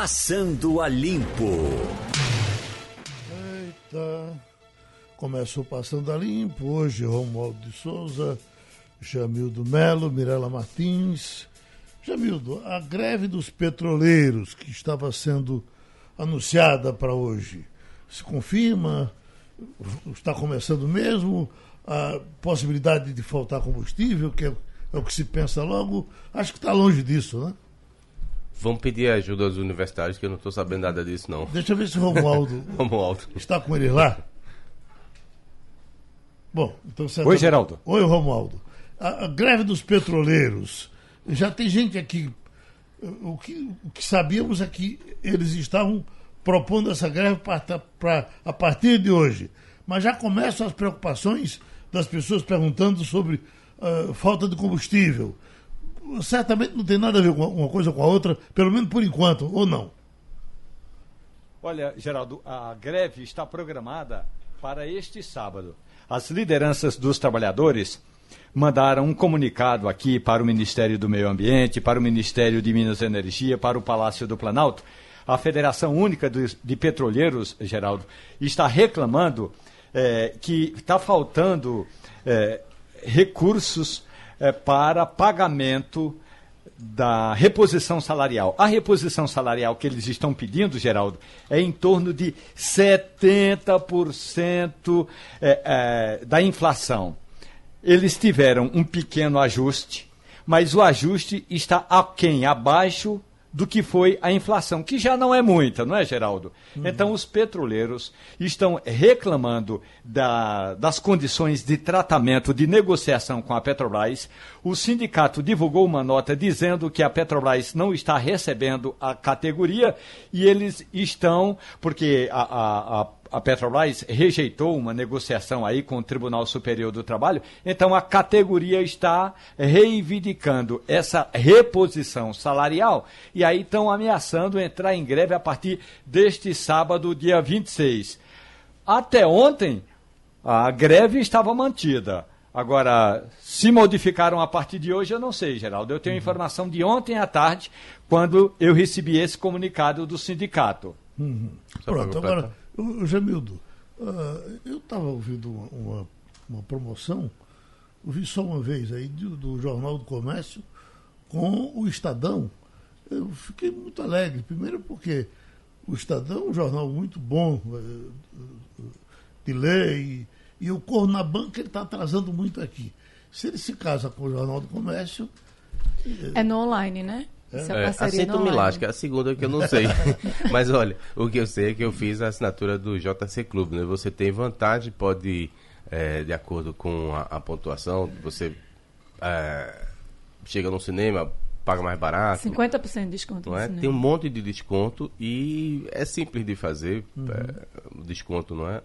Passando a Limpo. Eita. Começou Passando a Limpo. Hoje, Romualdo de Souza, Jamildo Melo, Mirela Martins. Jamildo, a greve dos petroleiros que estava sendo anunciada para hoje, se confirma? Está começando mesmo? A possibilidade de faltar combustível, que é, é o que se pensa logo, acho que está longe disso, né? Vamos pedir ajuda aos universitários, que eu não estou sabendo nada disso, não. Deixa eu ver se o Romualdo, Romualdo. está com ele lá. Bom, então você Oi, Geraldo. Oi, Romualdo. A, a greve dos petroleiros. Já tem gente aqui. O que, o que sabíamos é que eles estavam propondo essa greve pra, pra, a partir de hoje. Mas já começam as preocupações das pessoas perguntando sobre uh, falta de combustível. Certamente não tem nada a ver com uma coisa com a outra, pelo menos por enquanto, ou não? Olha, Geraldo, a greve está programada para este sábado. As lideranças dos trabalhadores mandaram um comunicado aqui para o Ministério do Meio Ambiente, para o Ministério de Minas e Energia, para o Palácio do Planalto. A Federação Única de Petroleiros, Geraldo, está reclamando é, que está faltando é, recursos é, para pagamento da reposição salarial. A reposição salarial que eles estão pedindo, Geraldo, é em torno de 70% é, é, da inflação. Eles tiveram um pequeno ajuste, mas o ajuste está aquém, abaixo do que foi a inflação, que já não é muita, não é, Geraldo? Uhum. Então, os petroleiros estão reclamando da, das condições de tratamento, de negociação com a Petrobras. O sindicato divulgou uma nota dizendo que a Petrobras não está recebendo a categoria e eles estão, porque a, a, a a Petrobras rejeitou uma negociação aí com o Tribunal Superior do Trabalho, então a categoria está reivindicando essa reposição salarial e aí estão ameaçando entrar em greve a partir deste sábado, dia 26. Até ontem, a greve estava mantida. Agora, se modificaram a partir de hoje, eu não sei, Geraldo. Eu tenho uhum. informação de ontem à tarde, quando eu recebi esse comunicado do sindicato. Uhum. Pronto, agora o Jamildo, uh, eu estava ouvindo uma, uma, uma, promoção, ouvi só uma vez aí, do, do, Jornal do Comércio com o Estadão. Eu fiquei muito alegre, primeiro porque o Estadão é um jornal muito bom uh, de ler e, e eu na banca, ele está atrasando muito aqui. Se ele se casa com o Jornal do Comércio. É no online, né? É, é aceito milagre, é a segunda que eu não sei. Mas olha, o que eu sei é que eu fiz a assinatura do JC Clube, né? Você tem vantagem, pode, é, de acordo com a, a pontuação, você é, chega no cinema, paga mais barato. 50% de desconto. Não é? Tem um monte de desconto e é simples de fazer. Uhum. É, o desconto não é,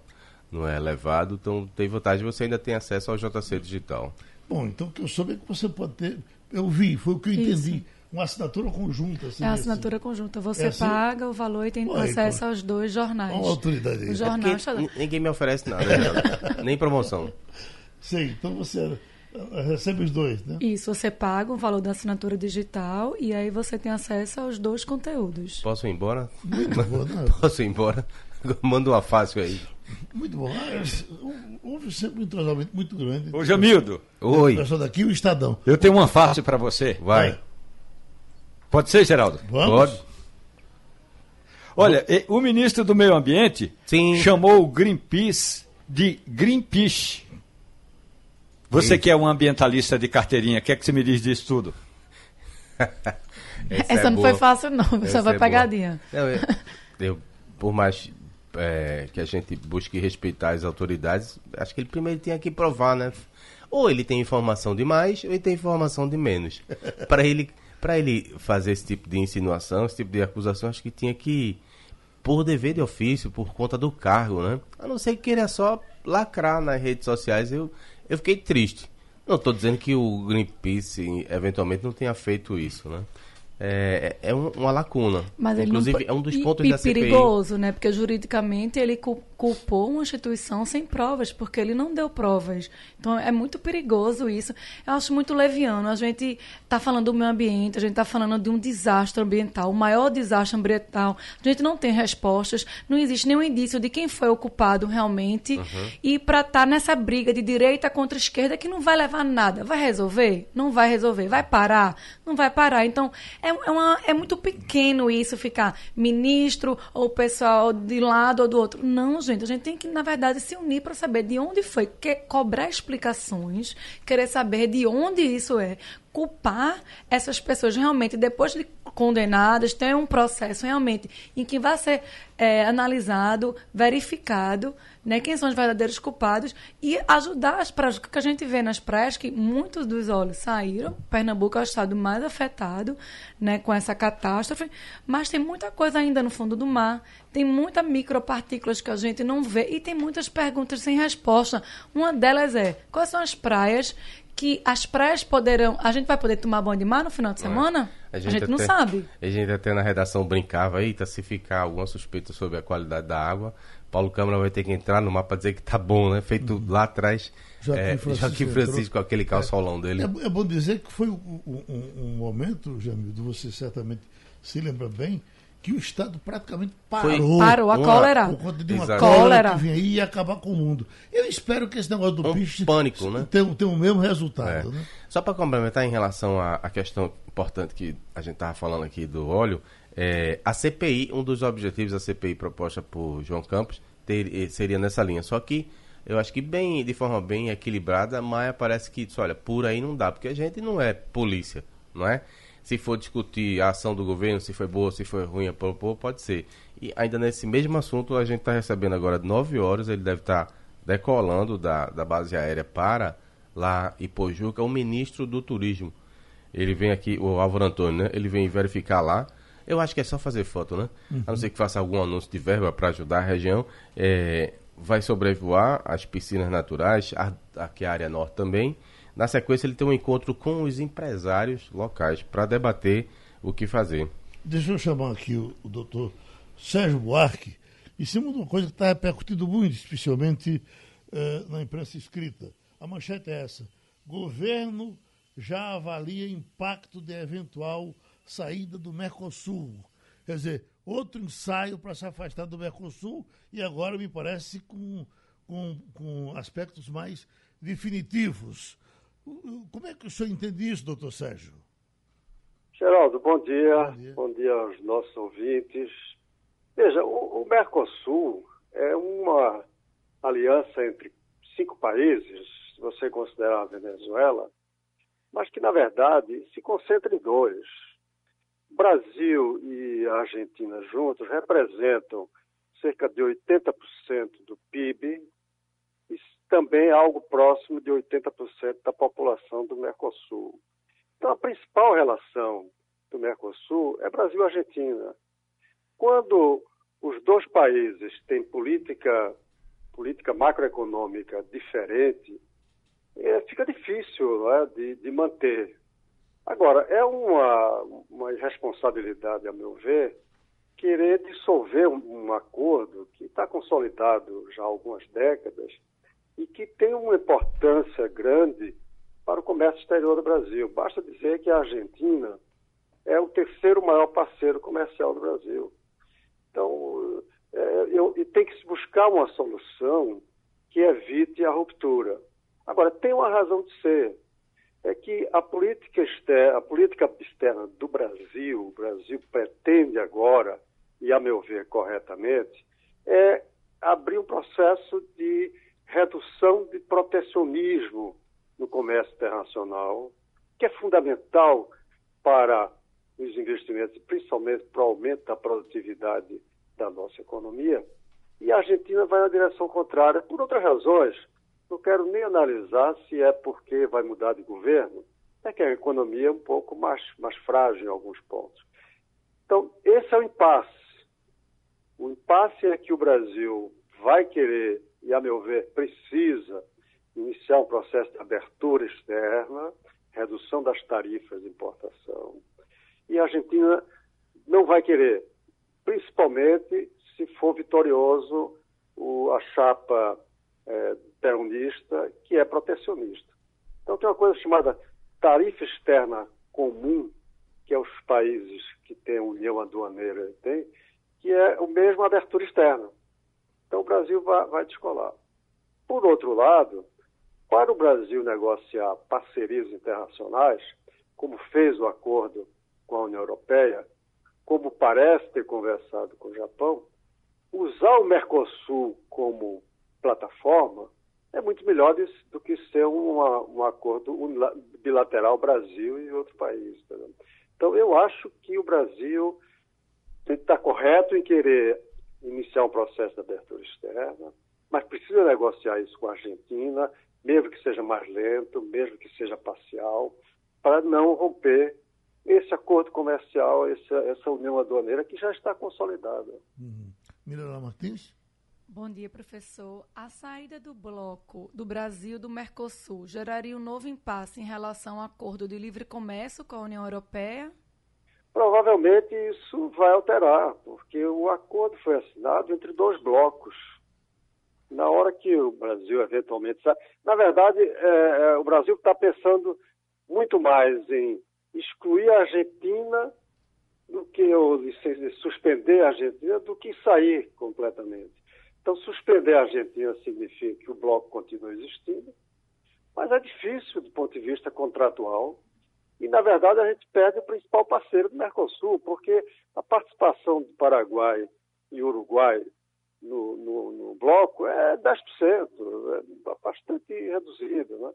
não é elevado, então tem vantagem. Você ainda tem acesso ao JC Digital. Bom, então o que eu soube é que você pode ter. Eu vi, foi o que eu entendi. Isso uma assinatura conjunta. Assim, é uma assinatura assim. conjunta. Você é assim? paga o valor e tem Oi, acesso aos dois jornais. Uma autoridade. O jornal é ninguém me oferece nada, né? nem promoção. Sim, então você eh, recebe os dois, né? Isso, você paga o valor da assinatura digital e aí você tem acesso aos dois conteúdos. Posso ir embora? Muito bom, não. Posso ir embora? Manda uma fácil aí. Muito bom. Ah, houve sempre um entrosamento muito grande. Ô, Jamildo. Oi. pessoal daqui o Estadão. Eu tenho uma fácil para você. Vai. Vai. Pode ser, Geraldo? Vamos. Pode. Olha, o ministro do Meio Ambiente Sim. chamou o Greenpeace de Greenpeace. Você Sim. que é um ambientalista de carteirinha, o que é que você me diz disso tudo? Essa, Essa é não boa. foi fácil, não. Essa foi é pegadinha. Não, eu, eu, por mais é, que a gente busque respeitar as autoridades, acho que ele primeiro tem que provar, né? Ou ele tem informação de mais, ou ele tem informação de menos. Para ele para ele fazer esse tipo de insinuação, esse tipo de acusação, acho que tinha que, por dever de ofício, por conta do cargo, né? A não ser que queira só lacrar nas redes sociais, eu, eu fiquei triste. Não estou dizendo que o Greenpeace eventualmente não tenha feito isso, né? É, é uma lacuna. Mas Inclusive, não, é um dos pontos e da CPI. perigoso, né? Porque juridicamente ele culpou uma instituição sem provas, porque ele não deu provas. Então é muito perigoso isso. Eu acho muito leviano. A gente está falando do meio ambiente, a gente está falando de um desastre ambiental, o maior desastre ambiental. A gente não tem respostas, não existe nenhum indício de quem foi o culpado realmente. Uhum. E para estar tá nessa briga de direita contra esquerda que não vai levar a nada, vai resolver? Não vai resolver. Vai parar? Não vai parar. Então é, é, uma, é muito pequeno isso ficar ministro ou pessoal de lado ou do outro. Não, gente. A gente tem que, na verdade, se unir para saber de onde foi, que, cobrar explicações, querer saber de onde isso é, culpar essas pessoas realmente, depois de condenadas, tem um processo realmente em que vai ser é, analisado, verificado, né, quem são os verdadeiros culpados e ajudar as praias, que a gente vê nas praias que muitos dos olhos saíram, Pernambuco é o estado mais afetado, né, com essa catástrofe, mas tem muita coisa ainda no fundo do mar, tem muitas micropartículas que a gente não vê e tem muitas perguntas sem resposta. Uma delas é, quais são as praias que as praias poderão. A gente vai poder tomar banho de mar no final de semana? É. A gente, a gente não sabe. A gente até na redação brincava, eita, se ficar alguma suspeita sobre a qualidade da água, Paulo Câmara vai ter que entrar no mar para dizer que tá bom, né? Feito uhum. lá atrás. Joaquim é, Francisco, Joaquim Francisco com aquele calçolão dele. É, é, bom dizer que foi um, um, um momento, Jamildo, você certamente se lembra bem, que o Estado praticamente parou. Foi, parou a cólera. Por conta de uma Exato. cólera que vinha aí e ia acabar com o mundo. Eu espero que esse negócio do um piche pânico, né? tenha, tenha o mesmo resultado. É. Né? Só para complementar em relação à, à, questão importante que a gente estava falando aqui do óleo, é, a CPI, um dos objetivos da CPI proposta por João Campos ter, eh, seria nessa linha. Só que eu acho que bem, de forma bem equilibrada, Maia parece que, olha, por aí não dá, porque a gente não é polícia, não é? Se for discutir a ação do governo, se foi boa, se foi ruim, pode ser. E ainda nesse mesmo assunto, a gente está recebendo agora 9 horas, ele deve estar tá decolando da, da base aérea para lá Ipojuca, o ministro do turismo. Ele vem aqui, o Álvaro Antônio, né? Ele vem verificar lá. Eu acho que é só fazer foto, né? Uhum. A não ser que faça algum anúncio de verba para ajudar a região. É, vai sobrevoar as piscinas naturais, a, aqui a área norte também. Na sequência, ele tem um encontro com os empresários locais para debater o que fazer. Deixa eu chamar aqui o, o doutor Sérgio Buarque, em cima de uma coisa que está repercutindo muito, especialmente uh, na imprensa escrita. A manchete é essa: governo já avalia impacto de eventual saída do Mercosul. Quer dizer, outro ensaio para se afastar do Mercosul e agora me parece com, com, com aspectos mais definitivos. Como é que o senhor entende isso, doutor Sérgio? Geraldo, bom dia. Bom dia, bom dia aos nossos ouvintes. Veja, o, o Mercosul é uma aliança entre cinco países, se você considerar a Venezuela, mas que, na verdade, se concentra em dois. Brasil e Argentina juntos representam cerca de 80% do PIB também algo próximo de 80% da população do Mercosul. Então, a principal relação do Mercosul é Brasil-Argentina. Quando os dois países têm política, política macroeconômica diferente, é, fica difícil é, de, de, manter. Agora, é uma, uma irresponsabilidade, a meu ver, querer dissolver um, um acordo que está consolidado já há algumas décadas e que tem uma importância grande para o comércio exterior do Brasil. Basta dizer que a Argentina é o terceiro maior parceiro comercial do Brasil. Então, é, eu, e tem que se buscar uma solução que evite a ruptura. Agora, tem uma razão de ser. É que a política, externa, a política externa do Brasil, o Brasil pretende agora, e a meu ver corretamente, é abrir um processo de redução de protecionismo no comércio internacional, que é fundamental para os investimentos, principalmente para o aumento da produtividade da nossa economia. E a Argentina vai na direção contrária por outras razões. Não quero nem analisar se é porque vai mudar de governo, é que a economia é um pouco mais, mais frágil em alguns pontos. Então, esse é o impasse. O impasse é que o Brasil vai querer e, a meu ver, precisa iniciar um processo de abertura externa, redução das tarifas de importação. e a Argentina não vai querer, principalmente se for vitorioso o, a chapa é, peronista, que é protecionista. Então tem uma coisa chamada tarifa externa comum, que é os países que têm união aduaneira têm, que é o mesmo abertura externa. Então o Brasil vai, vai descolar. Por outro lado, para o Brasil negociar parcerias internacionais, como fez o acordo com a União Europeia, como parece ter conversado com o Japão, usar o Mercosul como plataforma é muito melhor do que ser uma, um acordo bilateral Brasil e outro país. Entendeu? Então, eu acho que o Brasil tem que estar correto em querer iniciar um processo de abertura externa, mas precisa negociar isso com a Argentina, mesmo que seja mais lento, mesmo que seja parcial, para não romper esse acordo comercial, essa, essa união aduaneira que já está consolidada. Uhum. Martins? Bom dia, professor. A saída do bloco do Brasil do Mercosul geraria um novo impasse em relação ao acordo de livre comércio com a União Europeia? Provavelmente isso vai alterar, porque o acordo foi assinado entre dois blocos. Na hora que o Brasil eventualmente sai. Na verdade, é, é, o Brasil está pensando muito mais em excluir a Argentina do que ou suspender a Argentina do que sair completamente. Então, suspender a Argentina significa que o bloco continua existindo, mas é difícil do ponto de vista contratual. E, na verdade, a gente perde o principal parceiro do Mercosul, porque a participação do Paraguai e Uruguai no, no, no bloco é 10%, é bastante reduzido. Né?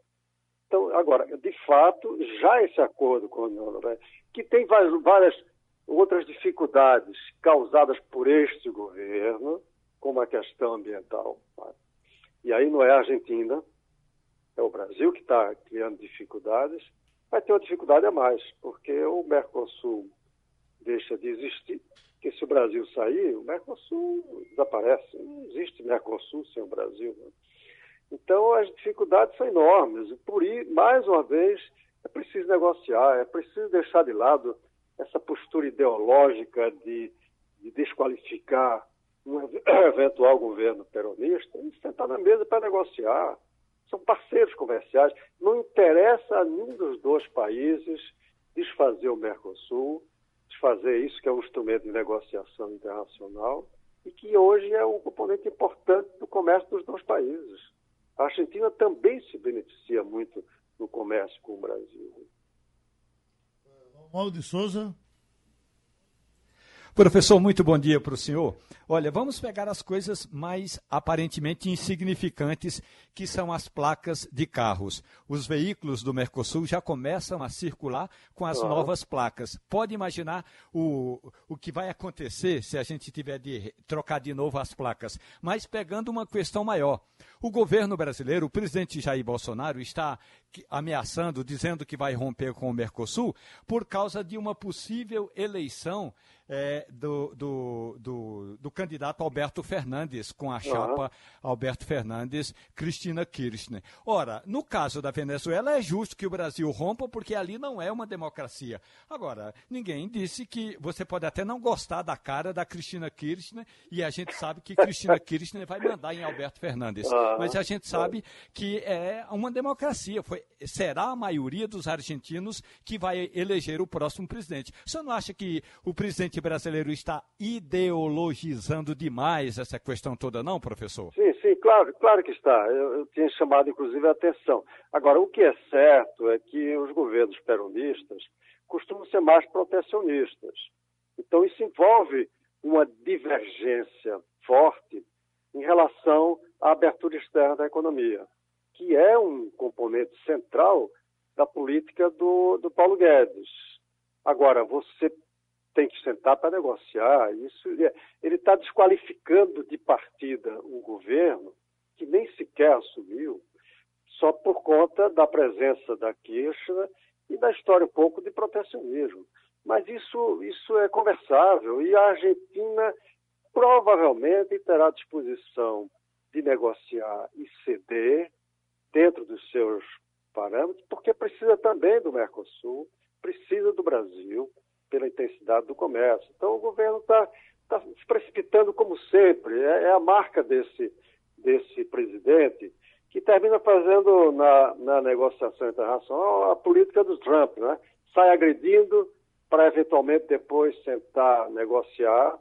Então, agora, de fato, já esse acordo com a União Europeia, que tem várias outras dificuldades causadas por este governo, como a questão ambiental. E aí não é a Argentina, é o Brasil que está criando dificuldades, vai ter uma dificuldade a mais, porque o Mercosul deixa de existir, porque se o Brasil sair, o Mercosul desaparece. Não existe Mercosul sem o Brasil. Né? Então as dificuldades são enormes. E por isso, mais uma vez, é preciso negociar, é preciso deixar de lado essa postura ideológica de, de desqualificar um eventual governo peronista e sentar na mesa para negociar. São parceiros comerciais. Não interessa a nenhum dos dois países desfazer o Mercosul, desfazer isso que é um instrumento de negociação internacional e que hoje é um componente importante do comércio dos dois países. A Argentina também se beneficia muito no comércio com o Brasil. Mauro de Souza. Professor, muito bom dia para o senhor. Olha, vamos pegar as coisas mais aparentemente insignificantes, que são as placas de carros. Os veículos do Mercosul já começam a circular com as novas placas. Pode imaginar o, o que vai acontecer se a gente tiver de trocar de novo as placas. Mas pegando uma questão maior. O governo brasileiro, o presidente Jair Bolsonaro, está ameaçando, dizendo que vai romper com o Mercosul por causa de uma possível eleição é, do, do, do, do, candidato Alberto Fernandes, com a chapa uhum. Alberto Fernandes, Cristina Kirchner. Ora, no caso da Venezuela, é justo que o Brasil rompa, porque ali não é uma democracia. Agora, ninguém disse que você pode até não gostar da cara da Cristina Kirchner, e a gente sabe que Cristina Kirchner vai mandar em Alberto Fernandes. Uhum. Mas a gente sabe que é uma democracia. Foi, será a maioria dos argentinos que vai eleger o próximo presidente. Senhor não acha que o presidente brasileiro está ideologizando demais essa questão toda, não, professor? Sim, sim, claro, claro que está. Eu, eu tinha chamado, inclusive, a atenção. Agora, o que é certo é que os governos peronistas costumam ser mais protecionistas. Então, isso envolve uma divergência forte em relação à abertura externa da economia, que é um componente central da política do, do Paulo Guedes. Agora, você tem que sentar para negociar. Isso ele está desqualificando de partida um governo que nem sequer assumiu, só por conta da presença da Kirchner e da história um pouco de protecionismo. Mas isso, isso é conversável e a Argentina provavelmente terá disposição de negociar e ceder dentro dos seus parâmetros, porque precisa também do Mercosul, precisa do Brasil, pela intensidade do comércio. Então o governo está tá se precipitando como sempre. É, é, a marca desse, desse presidente que termina fazendo na, na negociação internacional a política do Trump, né? Sai agredindo para eventualmente depois sentar negociar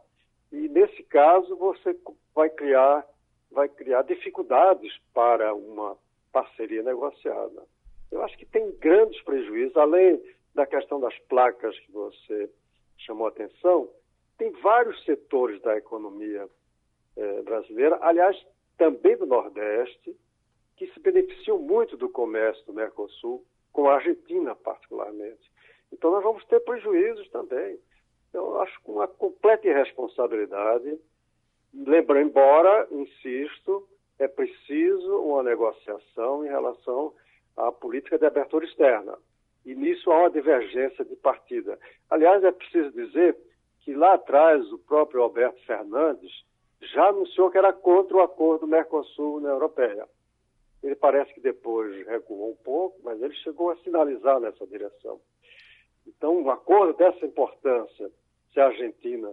e nesse caso você vai criar vai criar dificuldades para uma parceria negociada. Eu acho que tem grandes prejuízos, além da questão das placas que você chamou a atenção, tem vários setores da economia eh, brasileira, aliás, também do Nordeste, que se beneficiam muito do comércio do Mercosul, com a Argentina particularmente. Então nós vamos ter prejuízos também. Eu acho com uma completa irresponsabilidade. Lembrando, embora, insisto, é preciso uma negociação em relação à política de abertura externa. E nisso há uma divergência de partida. Aliás, é preciso dizer que lá atrás o próprio Alberto Fernandes já anunciou que era contra o acordo Mercosul-União Europeia. Ele parece que depois recuou um pouco, mas ele chegou a sinalizar nessa direção. Então, um acordo dessa importância, se a Argentina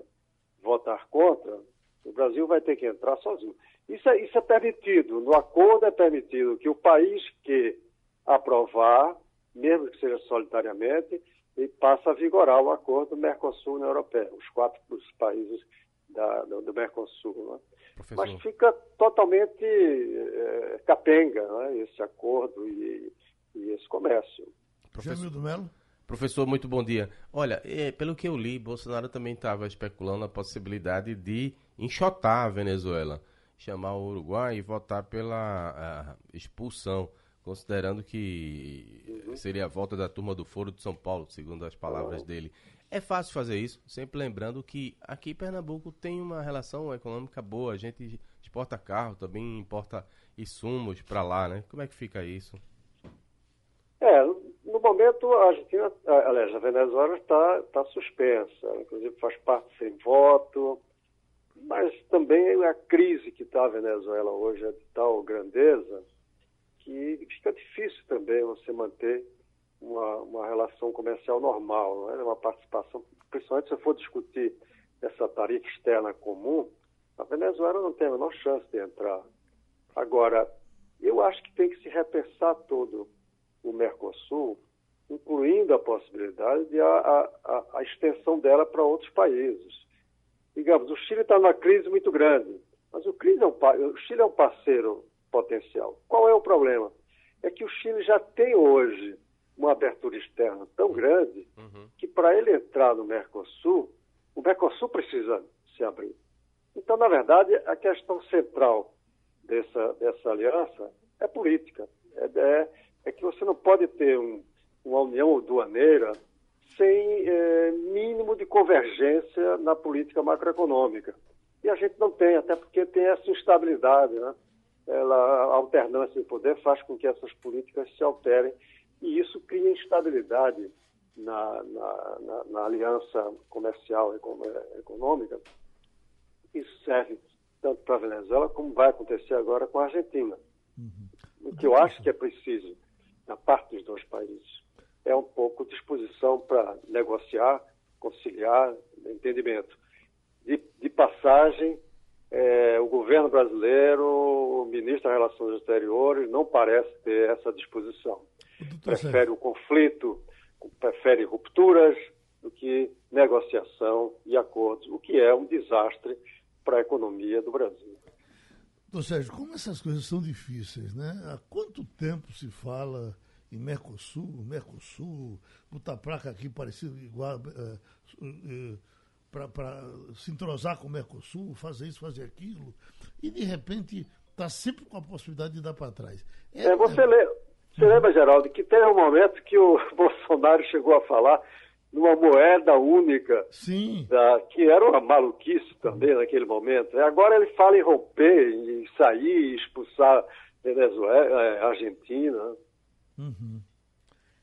votar contra, o Brasil vai ter que entrar sozinho. Isso é, isso é permitido. No acordo é permitido que o país que aprovar, mesmo que seja solitariamente, e passa a vigorar o acordo Mercosul-União Europeia, os quatro os países da, do, do, Mercosul. Né? Mas fica totalmente é, capenga né, esse acordo e, e esse comércio. Professor do Melo? Professor, muito bom dia. Olha, é, pelo que eu li, Bolsonaro também estava especulando a possibilidade de enxotar a Venezuela, chamar o Uruguai e votar pela expulsão, considerando que seria a volta da turma do Foro de São Paulo, segundo as palavras dele. É fácil fazer isso, sempre lembrando que aqui Pernambuco tem uma relação econômica boa, a gente exporta carro, também importa insumos para lá, né? Como é que fica isso? É, momento, a Argentina, aliás, a Venezuela está tá suspensa, inclusive faz parte sem voto, mas também a crise que está a Venezuela hoje é de tal grandeza que fica difícil também você manter uma, uma relação comercial normal, é? uma participação, principalmente se for discutir essa tarifa externa comum, a Venezuela não tem a menor chance de entrar. Agora, eu acho que tem que se repensar todo o Mercosul, incluindo a possibilidade de a, a, a extensão dela para outros países. Digamos, o Chile está numa crise muito grande, mas o, é um, o Chile é um parceiro potencial. Qual é o problema? É que o Chile já tem hoje uma abertura externa tão grande uhum. que para ele entrar no Mercosul, o Mercosul precisa se abrir. Então, na verdade, a questão central dessa, dessa aliança é política. É, é, é que você não pode ter um, uma união aduaneira sem é, mínimo de convergência na política macroeconômica. E a gente não tem, até porque tem essa instabilidade. Né? Ela, a alternância de poder faz com que essas políticas se alterem e isso cria instabilidade na, na, na, na aliança comercial e é, econômica. Isso serve tanto para a Venezuela como vai acontecer agora com a Argentina. Uhum. O que eu acho que é preciso da parte dos dois países é um pouco disposição para negociar, conciliar, entendimento. De, de passagem, é, o governo brasileiro, o ministro das Relações Exteriores, não parece ter essa disposição. Prefere o conflito, prefere rupturas do que negociação e acordos, o que é um desastre para a economia do Brasil. Doutor Sérgio, como essas coisas são difíceis, né? Há quanto tempo se fala em Mercosul, Mercosul, botar placa aqui parecido igual é, é, para se entrosar com o Mercosul, fazer isso, fazer aquilo, e de repente está sempre com a possibilidade de dar para trás. É, é você, lê, você lembra, Geraldo, que teve um momento que o Bolsonaro chegou a falar numa moeda única, Sim. Da, que era uma maluquice também naquele momento. Agora ele fala em romper, em sair, expulsar Venezuela, Argentina. Uhum.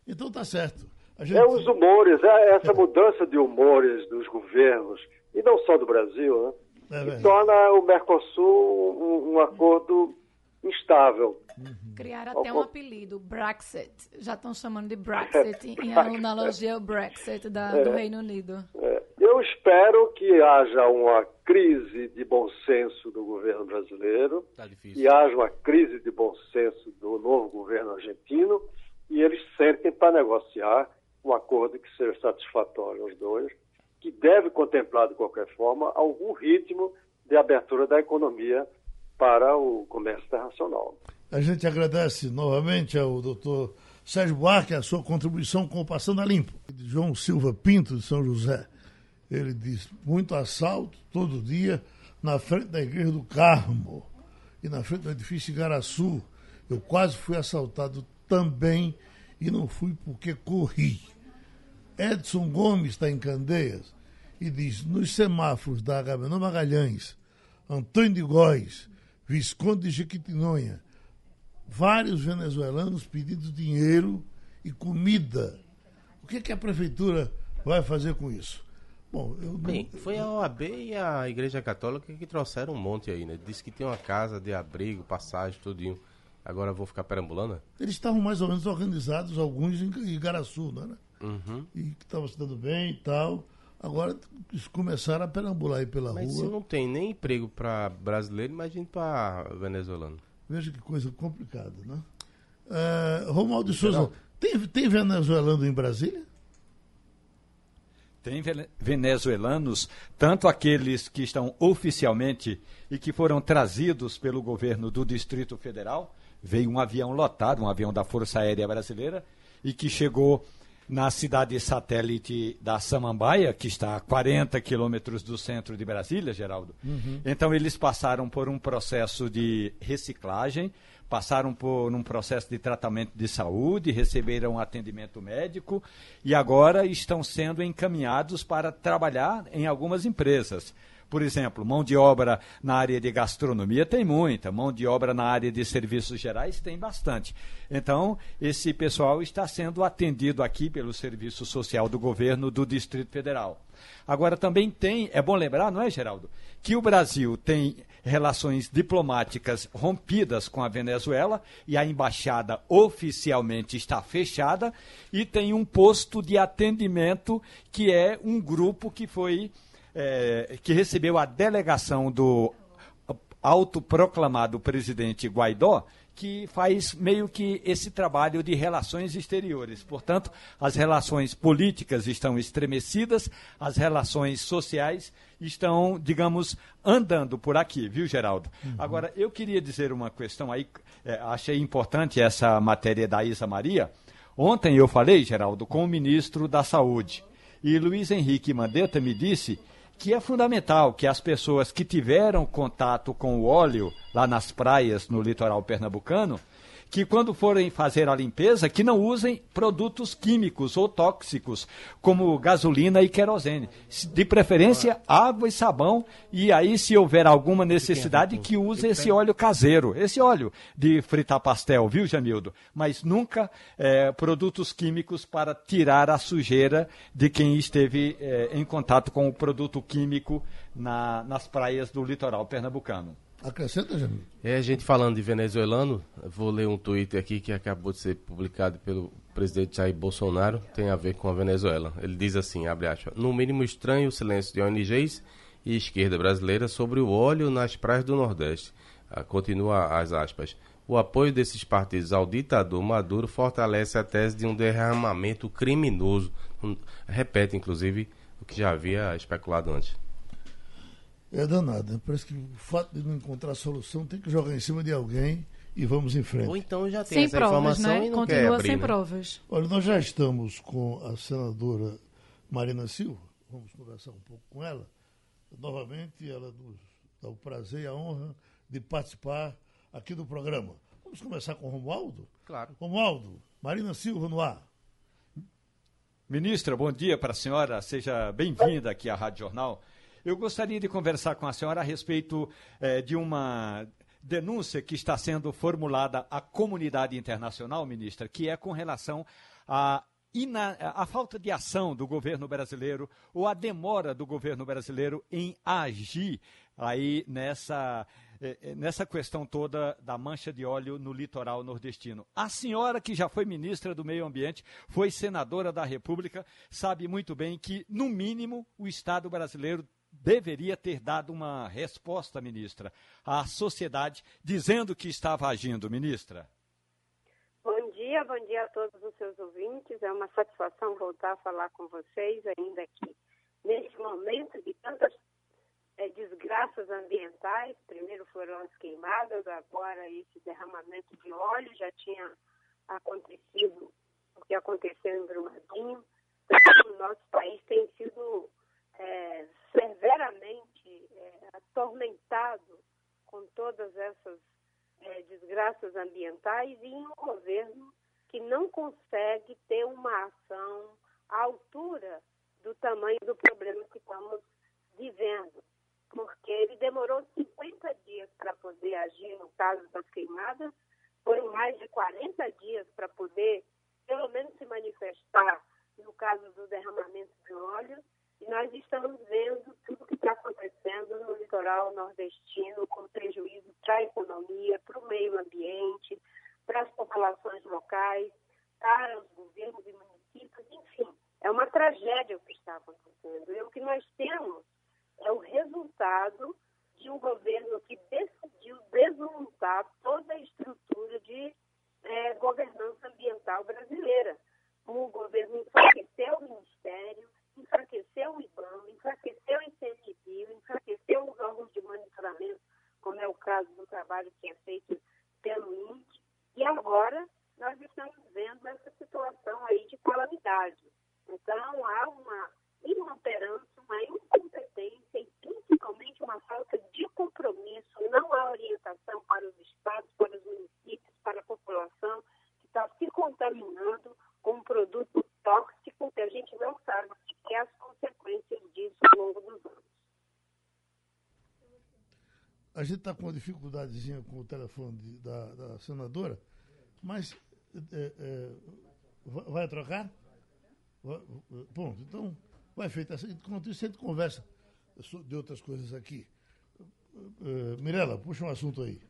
Então tá certo. Gente... É os humores, é essa mudança de humores dos governos, e não só do Brasil, né? É que torna o Mercosul um, um, acordo instável. Uhum. Criaram até um apelido, Brexit. Já estão chamando de Brexit, em analogia ao Brexit da, é, do Reino Unido. É. Eu espero que haja uma crise de bom senso do governo brasileiro tá e haja uma crise de bom senso do novo governo argentino e eles sentem para negociar um acordo que seja satisfatório aos dois, que deve contemplar, de qualquer forma, algum ritmo de abertura da economia para o comércio internacional. A gente agradece novamente ao doutor Sérgio Buarque a sua contribuição com o Passando a Limpo. João Silva Pinto, de São José, ele diz, muito assalto todo dia na frente da Igreja do Carmo e na frente do edifício Igaraçu. Eu quase fui assaltado também e não fui porque corri. Edson Gomes está em Candeias e diz: nos semáforos da Agamenon Magalhães, Antônio de Góis, Visconde de Jequitinhonha, vários venezuelanos pedindo dinheiro e comida. O que, que a prefeitura vai fazer com isso? Bom, eu Bem, foi a OAB e a Igreja Católica que trouxeram um monte aí, né? Disse que tem uma casa de abrigo, passagem, tudinho. Agora vou ficar perambulando? Né? Eles estavam mais ou menos organizados, alguns em Igaraçu, né? Uhum. E que estavam se dando bem e tal. Agora começaram a perambular aí pela Mas rua. Mas não tem nem emprego para brasileiro, imagine para venezuelano. Veja que coisa complicada, né? Uh, Romualdo de Souza, tem, tem venezuelano em Brasília? Tem venezuelanos, tanto aqueles que estão oficialmente e que foram trazidos pelo governo do Distrito Federal. Veio um avião lotado, um avião da Força Aérea Brasileira, e que chegou na cidade satélite da Samambaia, que está a 40 quilômetros do centro de Brasília, Geraldo. Uhum. Então, eles passaram por um processo de reciclagem, passaram por um processo de tratamento de saúde, receberam atendimento médico e agora estão sendo encaminhados para trabalhar em algumas empresas. Por exemplo, mão de obra na área de gastronomia tem muita, mão de obra na área de serviços gerais tem bastante. Então, esse pessoal está sendo atendido aqui pelo Serviço Social do Governo do Distrito Federal. Agora, também tem, é bom lembrar, não é, Geraldo, que o Brasil tem relações diplomáticas rompidas com a Venezuela e a embaixada oficialmente está fechada e tem um posto de atendimento que é um grupo que foi é, que recebeu a delegação do autoproclamado presidente Guaidó, que faz meio que esse trabalho de relações exteriores. Portanto, as relações políticas estão estremecidas, as relações sociais estão, digamos, andando por aqui, viu, Geraldo? Uhum. Agora, eu queria dizer uma questão aí, é, achei importante essa matéria da Isa Maria. Ontem eu falei, Geraldo, com o ministro da Saúde. E Luiz Henrique Mandetta me disse que é fundamental que as pessoas que tiveram contato com o óleo lá nas praias no litoral pernambucano que quando forem fazer a limpeza, que não usem produtos químicos ou tóxicos, como gasolina e querosene. De preferência, água e sabão, e aí, se houver alguma necessidade, que use esse óleo caseiro, esse óleo de fritar pastel, viu, Jamildo? Mas nunca é, produtos químicos para tirar a sujeira de quem esteve é, em contato com o produto químico na, nas praias do litoral pernambucano. Acrescenta, Jamil. É, a gente falando de venezuelano, vou ler um tweet aqui que acabou de ser publicado pelo presidente Jair Bolsonaro, tem a ver com a Venezuela. Ele diz assim, abre aspas, no mínimo estranho o silêncio de ONGs e esquerda brasileira sobre o óleo nas praias do Nordeste. Ah, continua as aspas. O apoio desses partidos ao ditador Maduro fortalece a tese de um derramamento criminoso. Repete, inclusive, o que já havia especulado antes é danado. Né? Parece que o fato de não encontrar solução tem que jogar em cima de alguém e vamos em frente. Ou então já tem sem essa provas, informação né? e não Continua quer abrir, sem né? provas. Olha, nós já estamos com a senadora Marina Silva, vamos conversar um pouco com ela. Novamente, ela nos dá o prazer e a honra de participar aqui do programa. Vamos começar com o Romualdo? Claro. Romualdo, Marina Silva no ar. Ministra, bom dia para a senhora. Seja bem-vinda aqui à Rádio Jornal. Eu gostaria de conversar com a senhora a respeito eh, de uma denúncia que está sendo formulada à comunidade internacional, ministra, que é com relação a a falta de ação do governo brasileiro ou a demora do governo brasileiro em agir aí nessa é, é, nessa questão toda da mancha de óleo no litoral nordestino. A senhora, que já foi ministra do Meio Ambiente, foi senadora da República, sabe muito bem que, no mínimo, o Estado brasileiro deveria ter dado uma resposta, ministra, à sociedade, dizendo que estava agindo, ministra. Bom dia, bom dia a todos os seus ouvintes. É uma satisfação voltar a falar com vocês, ainda que neste momento de tantas é, desgraças ambientais. Primeiro foram as queimadas, agora esse derramamento de óleo já tinha acontecido, o que aconteceu em Brumadinho. Então, o nosso país tem sido é, severamente é, atormentado com todas essas é, desgraças ambientais e em um governo que não consegue ter uma ação à altura do tamanho do problema que estamos vivendo. Porque ele demorou 50 dias para poder agir no caso das queimadas, foram mais de 40 dias para poder, pelo menos, se manifestar no caso do derramamento de óleo. E nós estamos vendo tudo o que está acontecendo no litoral nordestino, com prejuízo para a economia, para o meio ambiente, para as populações locais, para os governos e municípios, enfim. É uma tragédia o que está acontecendo. E o que nós temos é o resultado de um governo que decidiu desmontar toda a estrutura de é, governança ambiental brasileira. O governo enfraqueceu o Ministério, enfraqueceu o IBAMA, enfraqueceu o ICMBio, enfraqueceu os órgãos de monitoramento, como é o caso do trabalho que é feito pelo INC, e agora nós estamos vendo essa situação aí de calamidade. Então, há uma inoperância, uma incompetência e principalmente uma falta de compromisso, não há orientação para os estados, para os municípios, para a população que está se contaminando com um produto tóxico que a gente não sabe que é as consequências disso ao longo dos anos. A gente está com uma dificuldadezinha com o telefone de, da, da, senadora, mas é, é, vai trocar? Bom, então vai feito assim. Enquanto isso, a gente conversa de outras coisas aqui. Uh, Mirela, puxa um assunto aí.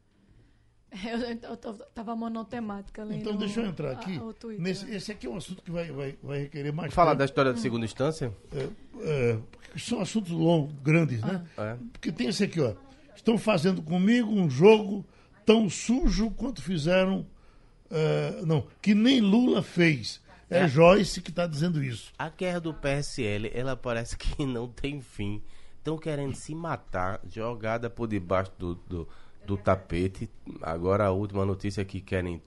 Eu estava monotemática lendo. Então deixa eu entrar aqui. A, nesse, esse aqui é um assunto que vai, vai, vai requerer mais. Falar da história da segunda instância? É, é, são assuntos longos, grandes, né? ah. É. Porque tem esse aqui, ó. Estão fazendo comigo um jogo tão sujo quanto fizeram. Uh, não, que nem Lula fez. É, é. Joyce que está dizendo isso. A guerra do PSL, ela parece que não tem fim. Estão querendo se matar, jogada por debaixo do, do do tapete. Agora a última notícia é que querem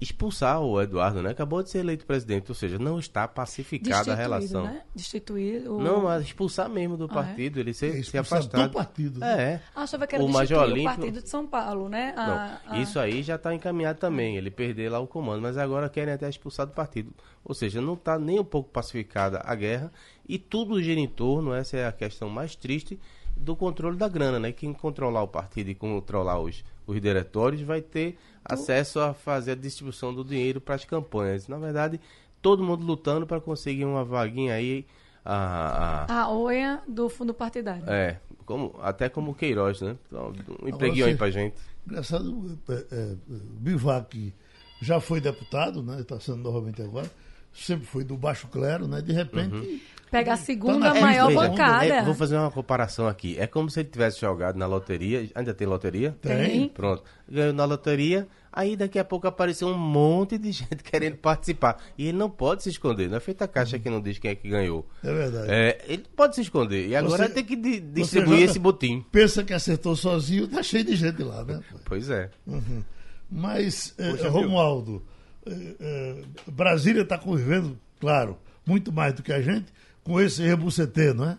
expulsar o Eduardo, né? Acabou de ser eleito presidente, ou seja, não está pacificada a relação. Né? Destituir o... Não, mas expulsar mesmo do ah, partido, é? ele ser, é se afastar. do partido. Né? É. Achava que era o Major Olímpio... o partido de São Paulo, né? A, não, a... Isso aí já está encaminhado também, ele perder lá o comando, mas agora querem até expulsar do partido. Ou seja, não está nem um pouco pacificada a guerra e tudo gira em torno, essa é a questão mais triste, do controle da grana, né? Quem controlar o partido e controlar os, os diretórios vai ter acesso a fazer a distribuição do dinheiro para as campanhas. Na verdade, todo mundo lutando para conseguir uma vaguinha aí. A, a... a OEA do fundo partidário. É, como, até como Queiroz, né? Então, um empreguinho aí pra gente. Engraçado, é, é, Bivac já foi deputado, né? Está sendo novamente agora sempre foi do baixo clero, né? De repente. Uhum. Pega a segunda maior é, bancada. É, vou fazer uma comparação aqui. É como se ele tivesse jogado na loteria. Ainda tem loteria? Tem. Pronto. Ganhou na loteria. Aí daqui a pouco apareceu um monte de gente querendo participar. E ele não pode se esconder. Não é feita a caixa que não diz quem é que ganhou. É verdade. É, ele pode se esconder. E agora você, tem que di distribuir esse botim. Pensa que acertou sozinho, tá cheio de gente lá, né? Pois é. Uhum. Mas, Poxa, Romualdo. É, é, Brasília está convivendo, claro, muito mais do que a gente, com esse rebucetê, não é?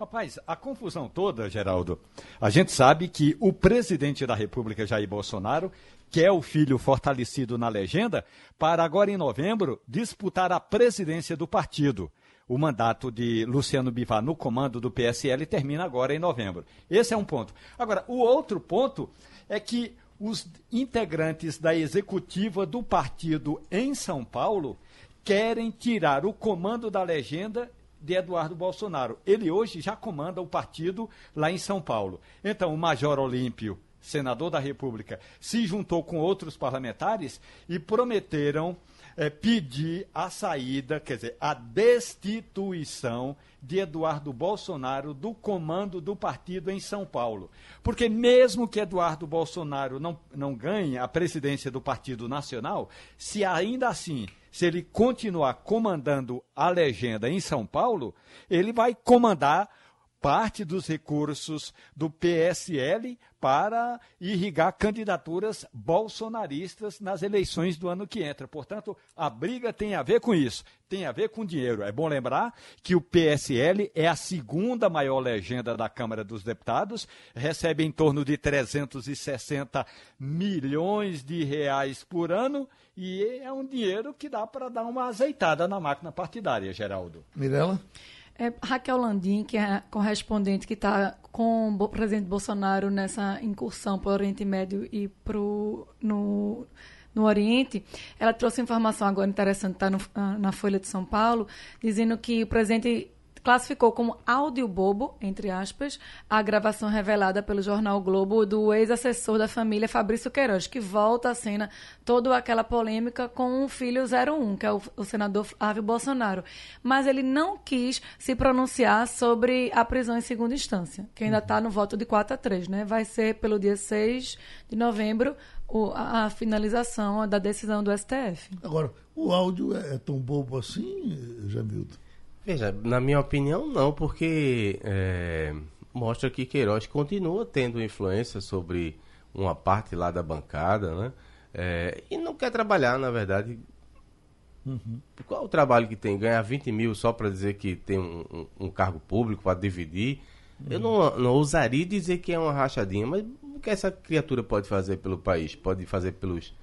Rapaz, a confusão toda, Geraldo, a gente sabe que o presidente da República, Jair Bolsonaro, quer o filho fortalecido na legenda para agora em novembro disputar a presidência do partido. O mandato de Luciano Bivar no comando do PSL termina agora em novembro. Esse é um ponto. Agora, o outro ponto é que os integrantes da executiva do partido em São Paulo querem tirar o comando da legenda de Eduardo Bolsonaro. Ele hoje já comanda o partido lá em São Paulo. Então, o Major Olímpio, senador da República, se juntou com outros parlamentares e prometeram é, pedir a saída, quer dizer, a destituição de Eduardo Bolsonaro do comando do partido em São Paulo. Porque mesmo que Eduardo Bolsonaro não, não ganhe a presidência do Partido Nacional, se ainda assim se ele continuar comandando a legenda em São Paulo, ele vai comandar parte dos recursos do PSL para irrigar candidaturas bolsonaristas nas eleições do ano que entra. Portanto, a briga tem a ver com isso, tem a ver com dinheiro. É bom lembrar que o PSL é a segunda maior legenda da Câmara dos Deputados, recebe em torno de 360 milhões de reais por ano e é um dinheiro que dá para dar uma azeitada na máquina partidária, Geraldo. Mirela? É Raquel Landim, que é a correspondente que está com o presidente Bolsonaro nessa incursão para o Oriente Médio e pro, no, no Oriente, ela trouxe informação agora interessante, está na Folha de São Paulo, dizendo que o presidente classificou como áudio bobo, entre aspas, a gravação revelada pelo jornal Globo do ex-assessor da família Fabrício Queiroz, que volta à cena toda aquela polêmica com o filho 01, que é o, o senador Flávio Bolsonaro. Mas ele não quis se pronunciar sobre a prisão em segunda instância, que ainda está no voto de 4 a 3, né? Vai ser pelo dia 6 de novembro o, a, a, finalização da decisão do STF. Agora, o áudio é, tão bobo assim, Jamildo? Veja, na minha opinião, não, porque é, mostra que Queiroz continua tendo influência sobre uma parte lá da bancada, né? É, e não quer trabalhar, na verdade. Uhum. Qual o trabalho que tem? Ganhar 20 mil só para dizer que tem um, um, um cargo público para dividir? Uhum. Eu não, não ousaria dizer que é uma rachadinha, mas o que essa criatura pode fazer pelo país? Pode fazer pelos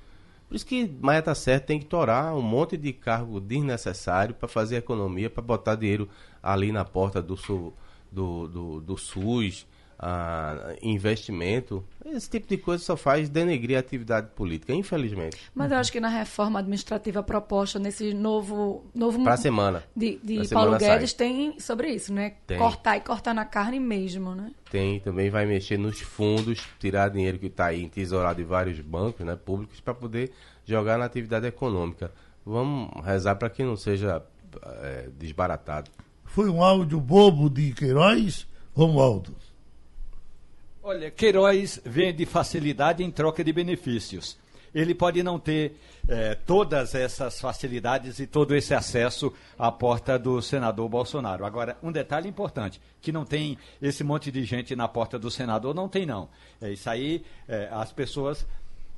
por isso que Maia tá certo, tem que torar um monte de cargo desnecessário para fazer economia, para botar dinheiro ali na porta do, do, do, do SUS, a investimento, esse tipo de coisa só faz denegrir a atividade política, infelizmente. Mas eu acho que na reforma administrativa proposta nesse novo novo para semana de, de pra Paulo semana Guedes sai. tem sobre isso, né? Tem. Cortar e cortar na carne mesmo, né? Tem, também vai mexer nos fundos, tirar dinheiro que está aí entesourado em vários bancos, né, públicos para poder jogar na atividade econômica. Vamos rezar para que não seja é, desbaratado. Foi um áudio bobo de Queiroz, Romualdo? Olha, Queiroz vende facilidade em troca de benefícios. Ele pode não ter eh, todas essas facilidades e todo esse acesso à porta do senador Bolsonaro. Agora, um detalhe importante, que não tem esse monte de gente na porta do senador, não tem não. É isso aí, eh, as pessoas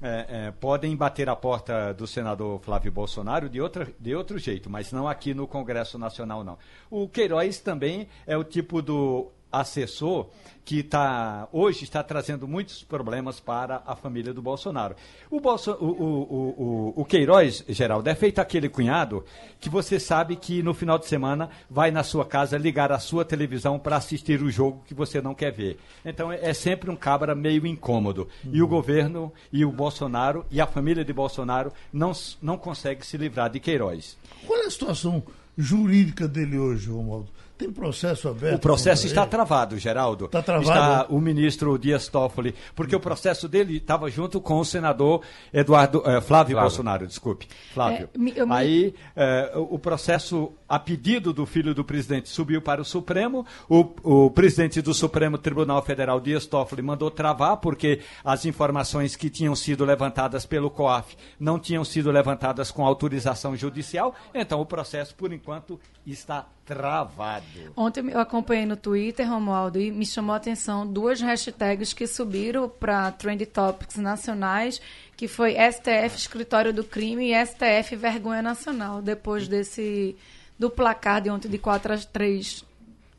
é, podem bater a porta do senador Flávio Bolsonaro de, outra, de outro jeito, mas não aqui no Congresso Nacional, não. O Queiroz também é o tipo do assessor que tá, hoje está trazendo muitos problemas para a família do Bolsonaro. O, Bolso, o, o, o, o Queiroz, Geraldo, é feito aquele cunhado que você sabe que no final de semana vai na sua casa ligar a sua televisão para assistir o jogo que você não quer ver. Então é, é sempre um cabra meio incômodo. Uhum. E o governo e o Bolsonaro e a família de Bolsonaro não, não conseguem se livrar de Queiroz. Qual é a situação jurídica dele hoje, Romualdo? Tem processo aberto? O processo está travado, Geraldo. Está travado? Está o ministro Dias Toffoli, porque o processo dele estava junto com o senador Eduardo eh, Flávio, Flávio, Bolsonaro, desculpe. Flávio. É, me, me... Aí eh, o processo, a pedido do filho do presidente, subiu para o Supremo. O, o presidente do Supremo Tribunal Federal, Dias Toffoli, mandou travar, porque as informações que tinham sido levantadas pelo COAF não tinham sido levantadas com autorização judicial. Então o processo, por enquanto, está travado. Ontem eu acompanhei no Twitter, Romualdo, e me chamou a atenção duas hashtags que subiram para Trend Topics nacionais, que foi STF Escritório do Crime e STF Vergonha Nacional, depois desse do placar de ontem de 4 a 3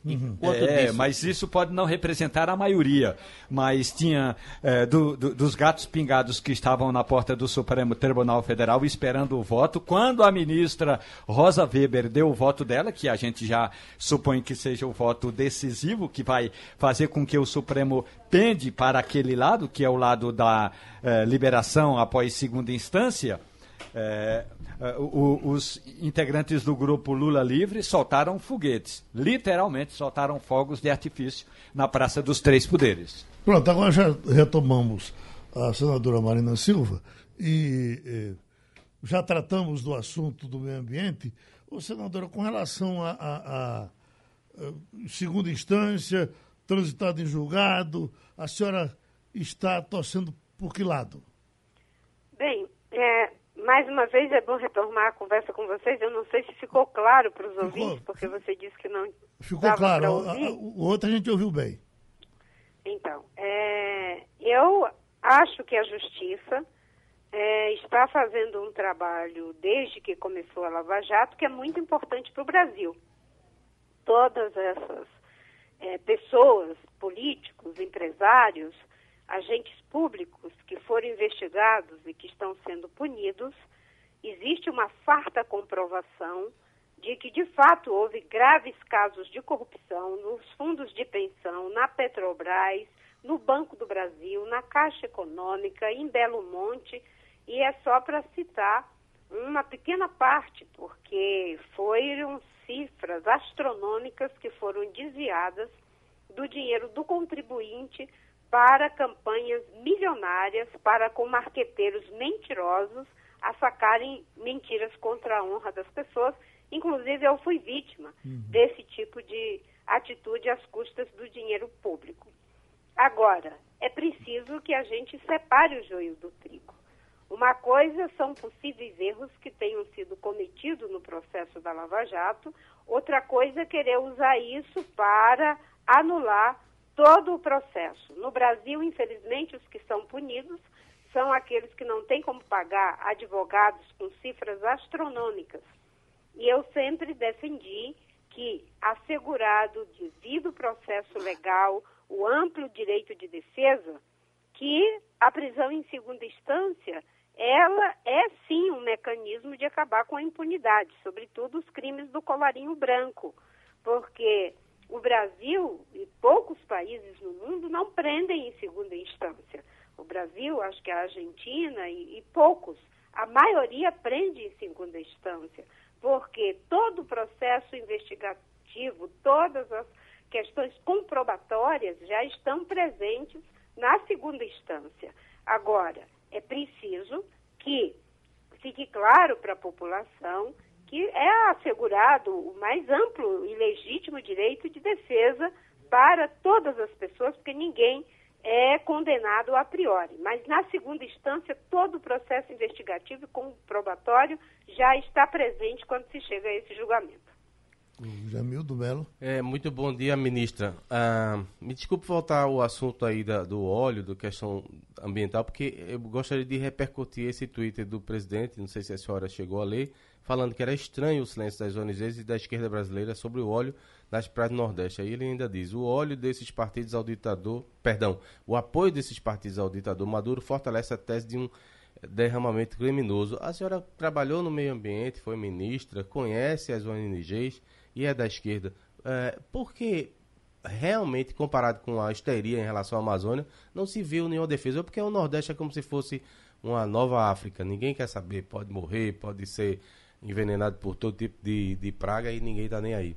Uhum. É, disso... mas isso pode não representar a maioria. Mas tinha é, do, do, dos gatos pingados que estavam na porta do Supremo Tribunal Federal esperando o voto. Quando a ministra Rosa Weber deu o voto dela, que a gente já supõe que seja o voto decisivo, que vai fazer com que o Supremo pende para aquele lado, que é o lado da é, liberação após segunda instância É, é o, os integrantes do grupo Lula Livre soltaram foguetes, literalmente soltaram fogos de artifício na Praça dos Três Poderes. Pronto, agora já retomamos a senadora Marina Silva e eh, já tratamos do assunto do meio ambiente. Ô, senadora, com relação a, a, a, a segunda instância, transitado em julgado, a senhora está torcendo por que lado? Bem, é, mais uma vez é bom retomar a conversa com vocês. Eu não sei se ficou claro para os ouvintes, porque você disse que não. Ficou claro. O outro a gente ouviu bem. Então, é, eu acho que a justiça é, está fazendo um trabalho desde que começou a Lava Jato que é muito importante para o Brasil. Todas essas é, pessoas, políticos, empresários, agentes públicos que foram investigados e que estão sendo punidos, existe uma farta comprovação de que, de fato, houve graves casos de corrupção nos fundos de pensão, na Petrobras, no Banco do Brasil, na Caixa Econômica, em Belo Monte, e é só para citar uma pequena parte, porque foram cifras astronômicas que foram desviadas do dinheiro do contribuinte para campanhas milionárias, para com marqueteiros mentirosos a sacarem mentiras contra a honra das pessoas. Inclusive, eu fui vítima uhum. desse tipo de atitude às custas do dinheiro público. Agora, é preciso que a gente separe o joio do trigo. Uma coisa são possíveis erros que tenham sido cometidos no processo da Lava Jato, outra coisa é querer usar isso para anular todo o processo. No Brasil, infelizmente, os que são punidos são aqueles que não têm como pagar advogados com cifras astronômicas. E eu sempre defendi que, assegurado devido processo legal, o amplo direito de defesa, que a prisão em segunda instância, ela é sim um mecanismo de acabar com a impunidade, sobretudo os crimes do colarinho branco, porque o Brasil e poucos países no mundo não prendem em segunda instância. O Brasil, acho que a Argentina e, e poucos, a maioria prende em segunda instância, porque todo o processo investigativo, todas as questões comprobatórias já estão presentes na segunda instância. Agora, é preciso que fique claro para a população que é assegurado o mais amplo e legítimo direito de defesa para todas as pessoas, porque ninguém é condenado a priori. Mas na segunda instância, todo o processo investigativo e comprobatório já está presente quando se chega a esse julgamento. Jamildo Melo. É, muito bom dia, ministra. Ah, me desculpe voltar ao assunto aí da, do óleo, da questão ambiental, porque eu gostaria de repercutir esse Twitter do presidente, não sei se a senhora chegou a ler, falando que era estranho o silêncio das ONGs e da esquerda brasileira sobre o óleo nas praias do Nordeste. Aí ele ainda diz: o óleo desses partidos ao ditador, perdão, o apoio desses partidos ao ditador Maduro fortalece a tese de um derramamento criminoso. A senhora trabalhou no meio ambiente, foi ministra, conhece as ONGs e é da esquerda, é, por que realmente, comparado com a histeria em relação à Amazônia, não se viu nenhuma defesa? Porque o Nordeste é como se fosse uma nova África, ninguém quer saber, pode morrer, pode ser envenenado por todo tipo de, de praga e ninguém está nem aí.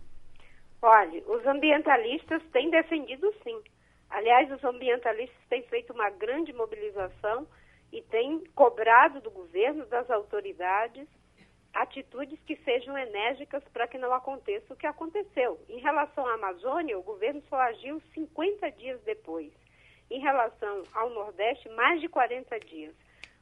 Olha, os ambientalistas têm defendido sim. Aliás, os ambientalistas têm feito uma grande mobilização e têm cobrado do governo, das autoridades, atitudes que sejam enérgicas para que não aconteça o que aconteceu. Em relação à Amazônia, o governo só agiu 50 dias depois. Em relação ao Nordeste, mais de 40 dias.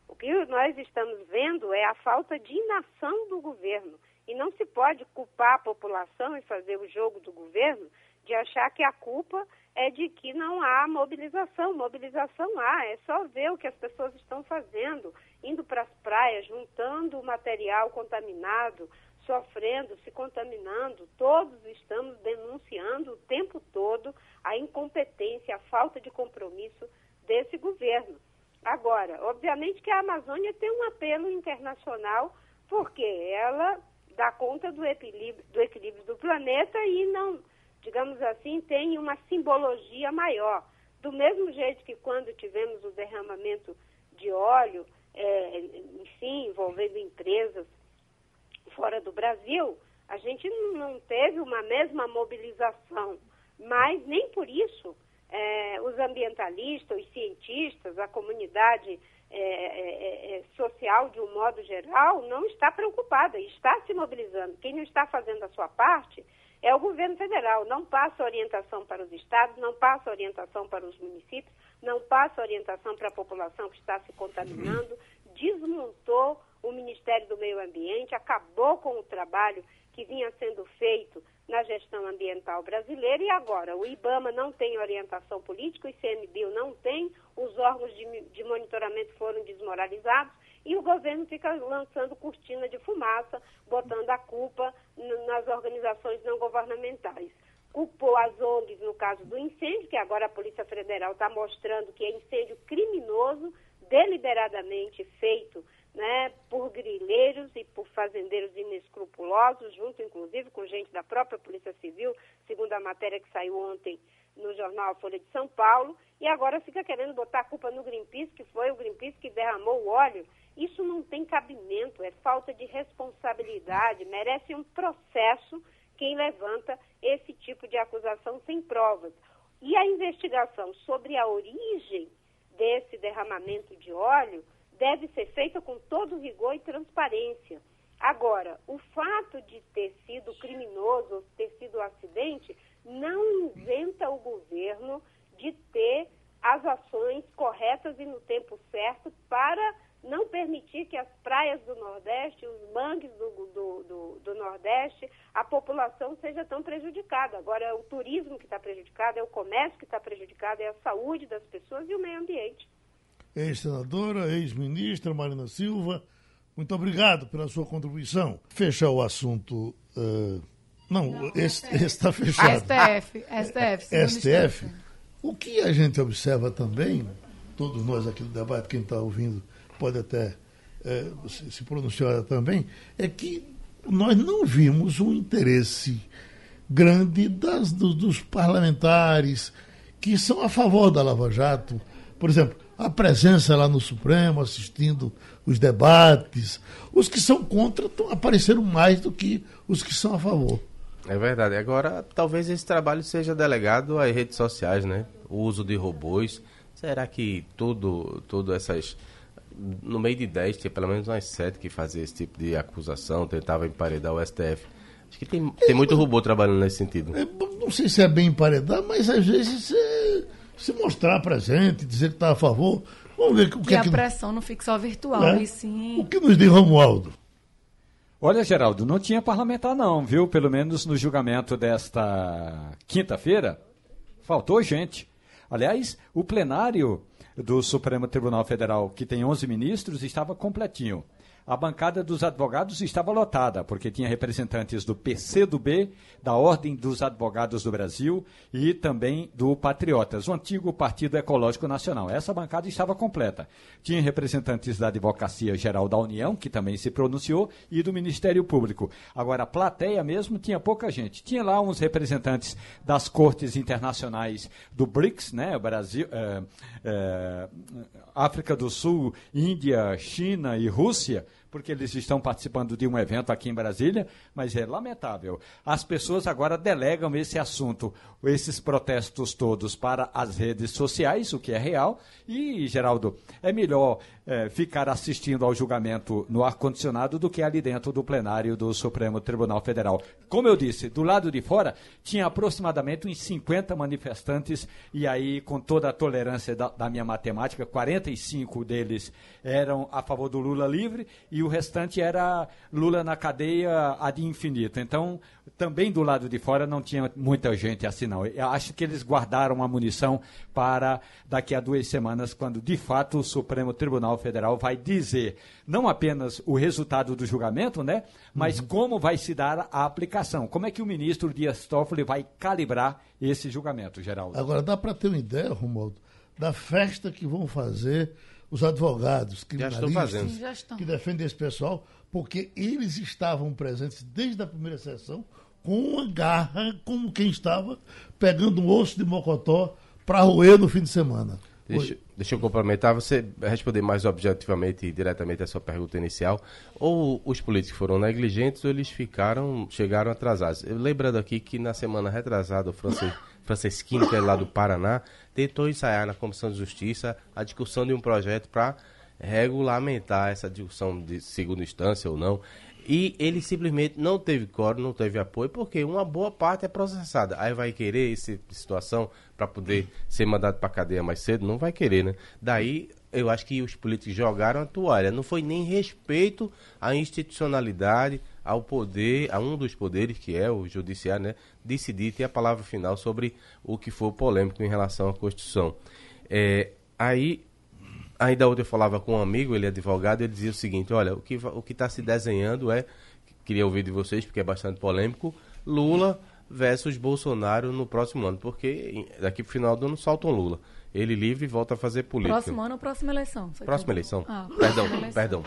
O que nós estamos vendo é a falta de inação do governo. E não se pode culpar a população e fazer o jogo do governo de achar que a culpa é de que não há mobilização. Mobilização há, é só ver o que as pessoas estão fazendo, indo para as praias, juntando material contaminado, sofrendo, se contaminando. Todos estamos denunciando o tempo todo a incompetência, a falta de compromisso desse governo. Agora, obviamente que a Amazônia tem um apelo internacional, porque ela dá conta do equilíbrio do, equilíbrio do planeta e não digamos assim, tem uma simbologia maior. Do mesmo jeito que quando tivemos o derramamento de óleo é, enfim, envolvendo empresas fora do Brasil, a gente não teve uma mesma mobilização, mas nem por isso é, os ambientalistas, os cientistas, a comunidade é, é, é, social de um modo geral não está preocupada, está se mobilizando. Quem não está fazendo a sua parte é o governo federal. Não passa orientação para os estados, não passa orientação para os municípios, não passa orientação para a população que está se contaminando, desmontou o Ministério do Meio Ambiente, acabou com o trabalho que vinha sendo feito na gestão ambiental brasileira e agora o IBAMA não tem orientação política, o ICMBio não tem, os órgãos de, de monitoramento foram desmoralizados e o governo fica lançando cortina de fumaça, botando a culpa nas organizações não governamentais. Culpou as ONGs no caso do incêndio, que agora a Polícia Federal está mostrando que é incêndio criminoso, deliberadamente feito né, por grileiros e por fazendeiros inescrupulosos, junto inclusive com gente da própria Polícia Civil, segundo a matéria que saiu ontem no jornal Folha de São Paulo, e agora fica querendo botar a culpa no Greenpeace, que foi o Greenpeace que derramou o óleo. Isso não tem cabimento, é falta de responsabilidade, merece um processo quem levanta esse tipo de acusação sem provas. E a investigação sobre a origem desse derramamento de óleo deve ser feita com todo rigor e transparência. Agora, o fato de ter sido criminoso, ter sido um acidente, não isenta o governo de ter as ações corretas e no tempo certo para não permitir que as praias do Nordeste, os mangues do, do, do, do Nordeste, a população seja tão prejudicada. Agora, é o turismo que está prejudicado, é o comércio que está prejudicado, é a saúde das pessoas e o meio ambiente ex-senadora, ex-ministra Marina Silva. Muito obrigado pela sua contribuição. Fechar o assunto. Uh, não, não esse está fechado. STF, STF. STF. O que a gente observa também, todos nós aqui do debate, quem está ouvindo pode até uh, se pronunciar também, é que nós não vimos um interesse grande das, do, dos parlamentares que são a favor da Lava Jato. Por exemplo, a presença lá no Supremo, assistindo os debates. Os que são contra apareceram mais do que os que são a favor. É verdade. Agora, talvez esse trabalho seja delegado às redes sociais, né? O uso de robôs. Será que tudo, tudo essas. No meio de 10, tinha pelo menos umas 7 que faziam esse tipo de acusação, tentava emparedar o STF. Acho que tem, tem muito robô trabalhando nesse sentido. É, não sei se é bem emparedar, mas às vezes é se mostrar presente, dizer que está a favor. Vamos ver o que e é a que... pressão não fica só virtual, é? e sim. O que nos diz Romualdo? Olha, Geraldo, não tinha parlamentar não, viu? Pelo menos no julgamento desta quinta-feira, faltou gente. Aliás, o plenário do Supremo Tribunal Federal, que tem 11 ministros, estava completinho a bancada dos advogados estava lotada, porque tinha representantes do PCdoB, da Ordem dos Advogados do Brasil e também do Patriotas, o antigo Partido Ecológico Nacional. Essa bancada estava completa. Tinha representantes da Advocacia Geral da União, que também se pronunciou, e do Ministério Público. Agora, a plateia mesmo tinha pouca gente. Tinha lá uns representantes das cortes internacionais do BRICS, né? Brasil, é, é, África do Sul, Índia, China e Rússia porque eles estão participando de um evento aqui em Brasília, mas é lamentável. As pessoas agora delegam esse assunto, esses protestos todos para as redes sociais, o que é real, e, Geraldo, é melhor é, ficar assistindo ao julgamento no ar-condicionado do que ali dentro do plenário do Supremo Tribunal Federal. Como eu disse, do lado de fora tinha aproximadamente uns 50 manifestantes, e aí, com toda a tolerância da, da minha matemática, 45 deles eram a favor do Lula livre e o restante era Lula na cadeia ad infinito. Então, também do lado de fora não tinha muita gente assim, não. Eu acho que eles guardaram a munição para daqui a duas semanas, quando de fato o Supremo Tribunal Federal vai dizer não apenas o resultado do julgamento, né, mas uhum. como vai se dar a aplicação. Como é que o ministro Dias Toffoli vai calibrar esse julgamento, Geraldo? Agora, dá para ter uma ideia, Romualdo, da festa que vão fazer os advogados, criminalistas, Sim, que defendem esse pessoal, porque eles estavam presentes desde a primeira sessão com uma garra, como quem estava pegando um osso de mocotó para roer no fim de semana. Deixa, Deixa eu complementar, você responder mais objetivamente e diretamente a sua pergunta inicial. Ou os políticos foram negligentes ou eles ficaram, chegaram atrasados. Eu, lembrando aqui que na semana retrasada o Francis, Francisquinho, que é lá do Paraná, tentou ensaiar na Comissão de Justiça a discussão de um projeto para regulamentar essa discussão de segunda instância ou não. E ele simplesmente não teve coro, não teve apoio, porque uma boa parte é processada. Aí vai querer essa situação para poder ser mandado para cadeia mais cedo? Não vai querer, né? Daí eu acho que os políticos jogaram a toalha. Não foi nem respeito à institucionalidade, ao poder, a um dos poderes, que é o judiciário, né? Decidir ter a palavra final sobre o que for polêmico em relação à Constituição. É, aí ainda ontem eu falava com um amigo, ele é advogado, ele dizia o seguinte, olha, o que o que está se desenhando é, queria ouvir de vocês, porque é bastante polêmico, Lula versus Bolsonaro no próximo ano, porque daqui para o final do ano soltam Lula. Ele livre e volta a fazer política. Próximo ano ou próxima eleição? Próxima eleição. Ah, perdão, eleição. perdão.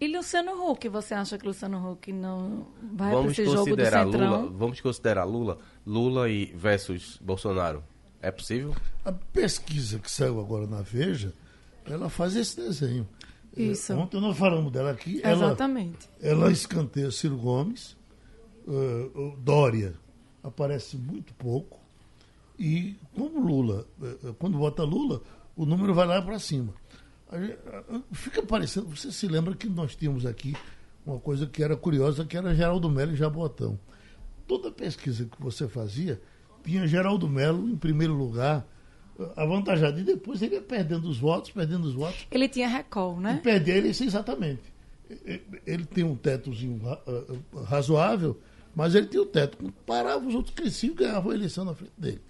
E Luciano Huck, você acha que Luciano Huck não vai para esse jogo do Centrão? Lula, vamos considerar Lula, Lula e versus Bolsonaro. É possível? A pesquisa que saiu agora na Veja, ela faz esse desenho. Isso. Ontem nós falamos dela aqui. Exatamente. Ela, ela escanteia Ciro Gomes, uh, Dória aparece muito pouco. E como Lula, uh, quando vota Lula, o número vai lá para cima. Fica parecendo, você se lembra que nós tínhamos aqui uma coisa que era curiosa, que era Geraldo Melo e Jabotão. Toda pesquisa que você fazia, tinha Geraldo Melo em primeiro lugar, avantajado. E depois ele ia perdendo os votos, perdendo os votos. Ele tinha recall, né? E perder ele, exatamente. Ele tem um tetozinho razoável, mas ele tem o teto. Parava, os outros cresciam e ganhavam a eleição na frente dele.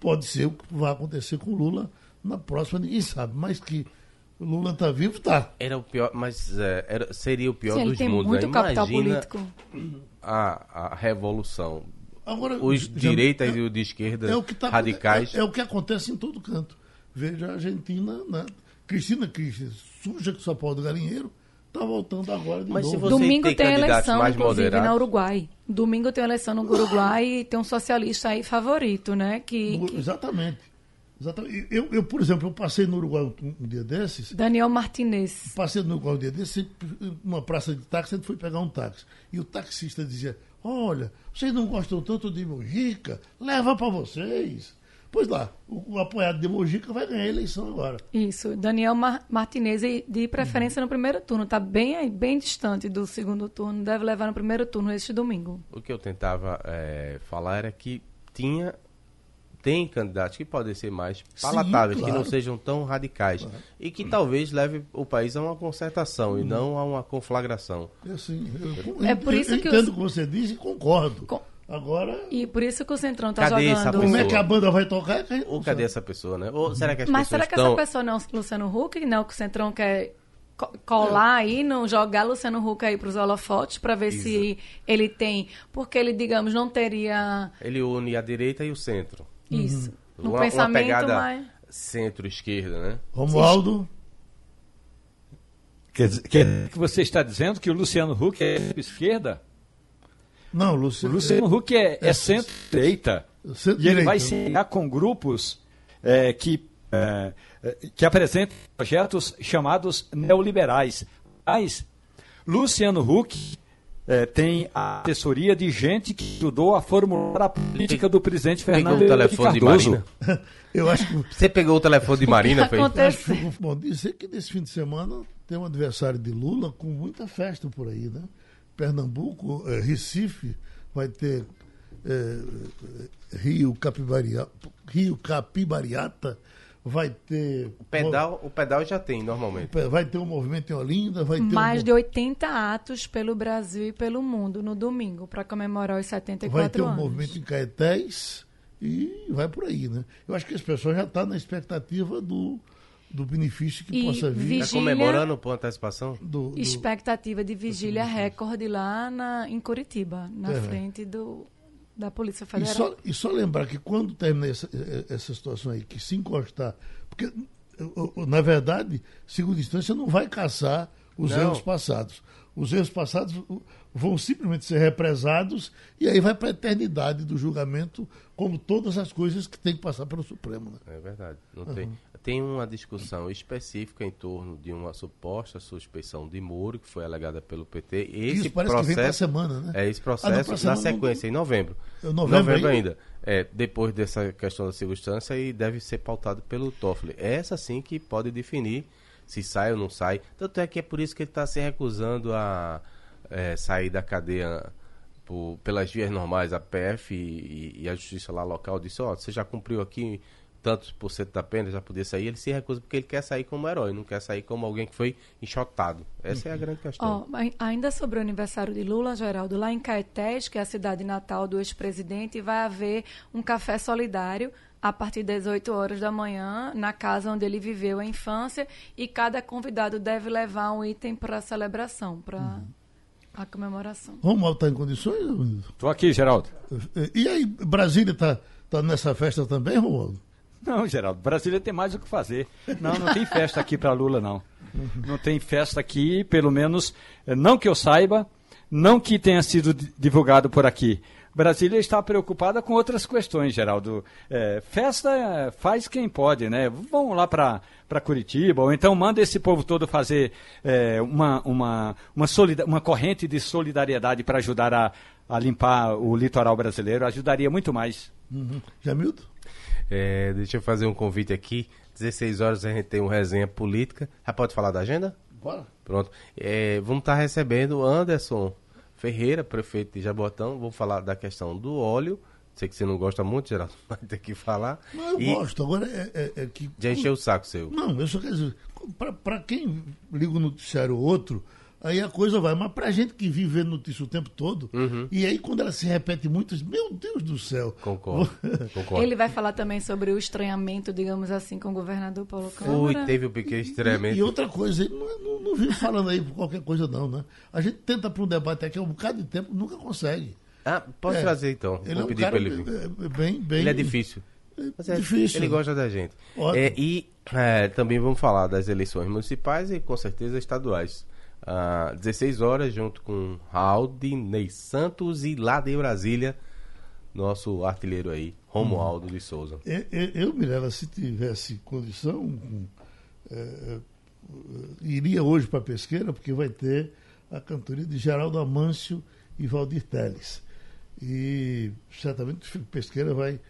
Pode ser o que vai acontecer com Lula na próxima, ninguém sabe, mas que o Lula está vivo, está. Era o pior, mas é, era, seria o pior Sim, dos tem mundos. Muito né? capital político. A, a revolução Agora, Os direitas é, e os de esquerda é, tá, radicais. É, é, o que acontece em todo canto. Veja a Argentina, né? Cristina Kirchner, suja que só pode galinheiro, está voltando agora de Mas novo. Domingo tem, tem eleição, inclusive, moderados... na Uruguai. Domingo tem eleição no Uruguai e tem um socialista aí favorito, né? Que, que... Exatamente. Exatamente. Eu, eu, por exemplo, eu passei no Uruguai um, um dia desses. Daniel Martinez. Passei no Uruguai um dia desses, numa praça de táxi, a gente foi pegar um táxi. E o taxista dizia: Olha, vocês não gostam tanto de Mojica? Leva para vocês. Pois lá, o, o, apoiado de Mojica vai ganhar a eleição agora. Isso, Daniel Mar Martinez, de preferência uhum. no primeiro turno. Está bem, bem distante do segundo turno, deve levar no primeiro turno este domingo. O que eu tentava é, falar era que tinha tem candidatos que podem ser mais palatáveis, Sim, claro. que não sejam tão radicais claro. e que talvez leve o país a uma concertação e não a uma conflagração. É, assim, eu, é por isso eu, que eu entendo o que você diz e concordo. Com... Agora. E por isso que o Centrão está jogando. Como é que a banda vai tocar? Ou cadê essa pessoa, né? Ou será que as Mas será que estão... essa pessoa não é o Luciano Huck, não? Que o Centrão quer colar aí, não jogar Luciano Huck aí para os holofotes para ver Isso. se ele tem, porque ele digamos não teria. Ele une a direita e o centro. Isso. Uhum. No uma, pensamento, uma pegada mas... centro-esquerda, né? Romualdo? Quer dizer, quer que você está dizendo que o Luciano Huck é esquerda? Não, Luciano, o Luciano é, Huck é, é, é centro-direita. Centro e ele vai se ligar com grupos é, que, é, que apresentam projetos chamados neoliberais. Mas Luciano Huck é, tem a assessoria de gente que ajudou a formular a política do presidente Fernando Pegou o telefone Cardoso. de Marina? Eu acho que... Você pegou o telefone de Marina, foi? Bom, dizer que nesse fim de semana tem um adversário de Lula com muita festa por aí, né? Pernambuco, é, Recife, vai ter é, Rio, Capibariata, Rio Capibariata, vai ter. O pedal, o pedal já tem normalmente. Vai ter um movimento em Olinda, vai ter. Mais um... de 80 atos pelo Brasil e pelo mundo no domingo, para comemorar os 74 anos. Vai ter um anos. movimento em Caetés e vai por aí, né? Eu acho que as pessoas já estão tá na expectativa do, do benefício que e possa vir. Vigília, tá comemorando por antecipação? Do, do, expectativa de vigília recorde lá na, em Curitiba, na é. frente do da Polícia Federal. E só, e só lembrar que quando terminar essa, essa situação aí, que se encostar, porque, na verdade, segunda instância não vai caçar os Não. erros passados. Os erros passados vão simplesmente ser represados e aí vai para a eternidade do julgamento, como todas as coisas que tem que passar pelo Supremo. Né? É verdade. Não uhum. tem, tem uma discussão específica em torno de uma suposta suspeição de Moro, que foi alegada pelo PT. Esse Isso parece processo, que vem semana, né? É esse processo ah, na sequência, em novembro. É novembro, novembro ainda. É, depois dessa questão da circunstância e deve ser pautado pelo Toffoli. É essa sim que pode definir se sai ou não sai. Tanto é que é por isso que ele está se recusando a é, sair da cadeia por, pelas vias normais. A PF e, e, a justiça lá local disse, ó, oh, você já cumpriu aqui tantos por cento da pena, já podia sair, ele se recusa porque ele quer sair como herói, não quer sair como alguém que foi enxotado. Essa uhum. é a grande questão. Oh, ainda sobre o aniversário de Lula, Geraldo, lá em Caetés, que é a cidade natal do ex-presidente, vai haver um café solidário a partir das 8 horas da manhã, na casa onde ele viveu a infância, e cada convidado deve levar um item para a celebração, para uhum. a comemoração. Romualdo está em condições? Estou aqui, Geraldo. E aí, Brasília está tá nessa festa também, Romualdo? Não, Geraldo, Brasília tem mais o que fazer. Não, não tem festa aqui para Lula, não. Não tem festa aqui, pelo menos, eh, não que eu saiba, não que tenha sido divulgado por aqui. Brasília está preocupada com outras questões, Geraldo. É, festa faz quem pode, né? Vamos lá para Curitiba, ou então manda esse povo todo fazer é, uma, uma, uma, uma corrente de solidariedade para ajudar a, a limpar o litoral brasileiro. Ajudaria muito mais. Uhum. Jamildo? É, deixa eu fazer um convite aqui. 16 horas a gente tem uma resenha política. Já pode falar da agenda? Bora. Pronto. É, vamos estar tá recebendo Anderson Ferreira, prefeito de Jabotão. Vou falar da questão do óleo. Sei que você não gosta muito, Geraldo, vai ter que falar. Não, eu e... gosto. Agora é, é, é, que. Já encheu o saco seu. Não, eu só quero dizer, para quem liga o noticiário outro, aí a coisa vai. Mas pra gente que vive vendo notícia o tempo todo, uhum. e aí quando ela se repete muito, meu Deus do céu. Concordo. Concordo. Ele vai falar também sobre o estranhamento, digamos assim, com o governador Paulo Câmara. Fui, teve um pequeno estranhamento. E, e, outra coisa, ele não, não, não vive falando aí por qualquer coisa, não, né? A gente tenta para um debate aqui há um bocado de tempo, nunca consegue. Ah, posso é, trazer então. Ele Vou é um pedir para ele vir. É, bem, bem, ele é difícil. É é difícil. Ele gosta da gente. É, e é, também vamos falar das eleições municipais e com certeza estaduais às 16 horas, junto com Ney Santos e lá de Brasília, nosso artilheiro aí, Romualdo hum. de Souza. Eu, eu, Mirella, se tivesse condição, é, iria hoje para a pesqueira, porque vai ter a cantoria de Geraldo Amâncio e Valdir Teles. E certamente o Pesqueira vai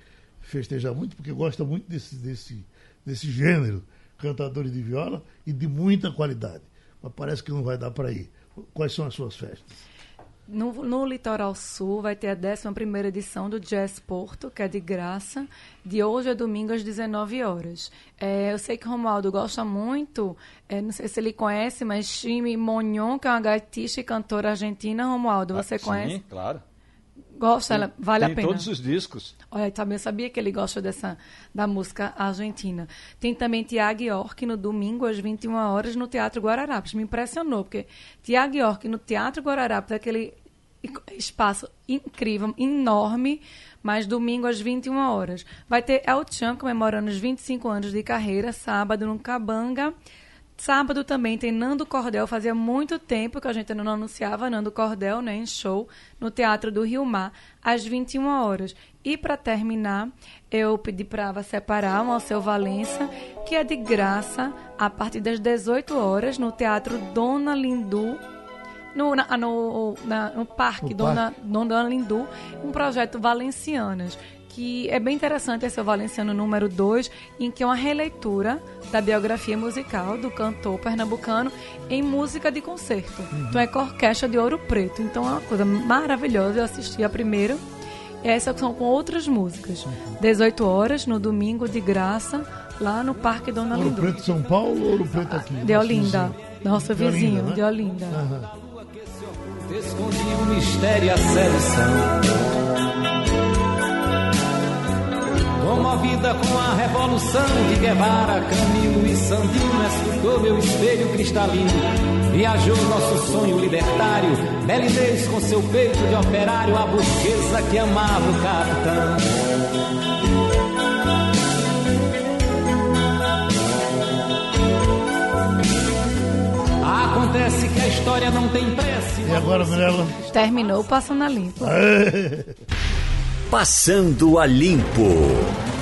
festejar muito, porque gosta muito desse, desse, desse gênero, cantadores de viola e de muita qualidade mas parece que não vai dar para ir. Quais são as suas festas? No, no, Litoral Sul vai ter a 11 edição do Jazz Porto, que é de graça, de hoje a domingo às 19 horas. É, eu sei que o Romualdo gosta muito, é, não sei se ele conhece, mas Chime Monhon, que é uma gaitista e cantora argentina. Romualdo, você ah, conhece? Sim, claro. Gosta, ela vale tem a pena. todos os discos. Olha, também sabia que ele gosta dessa da música argentina. Tem também Tiago York no domingo às 21 horas no Teatro Guararapes. Me impressionou porque Tiago York no Teatro Guararapes, aquele espaço incrível, enorme, mas domingo às 21 horas. Vai ter El Chan comemorando os 25 anos de carreira, sábado no Cabanga. Sábado também tem Nando Cordel. Fazia muito tempo que a gente não anunciava Nando Cordel né, em show no Teatro do Rio Mar, às 21 horas. E para terminar, eu pedi para separar um Alceu Valença, que é de graça, a partir das 18 horas, no Teatro Dona Lindu, no, na, no, na, no Parque Dona, Dona Lindu, um projeto Valencianas que é bem interessante esse é o Valenciano número 2, em que é uma releitura da biografia musical do cantor pernambucano em música de concerto. Uhum. Então é com a orquestra de Ouro Preto. Então é uma coisa maravilhosa. Eu assisti a primeira. E essa são com outras músicas. Uhum. 18 horas, no domingo, de graça, lá no Parque Dona Ouro Lindu. Preto São Paulo ou Ouro Preto aqui? De Olinda. Nosso de vizinho, Olinda, né? de Olinda. Uhum. Escondi o mistério e a seleção Comovida com a revolução de Guevara, Camilo e Sandino, escutou meu espelho cristalino. Viajou nosso sonho libertário, Belinês com seu peito de operário, a burguesa que amava o capitão. acontece que a história não tem prece. E agora, Mirella? Terminou passando a limpo. Passando a limpo.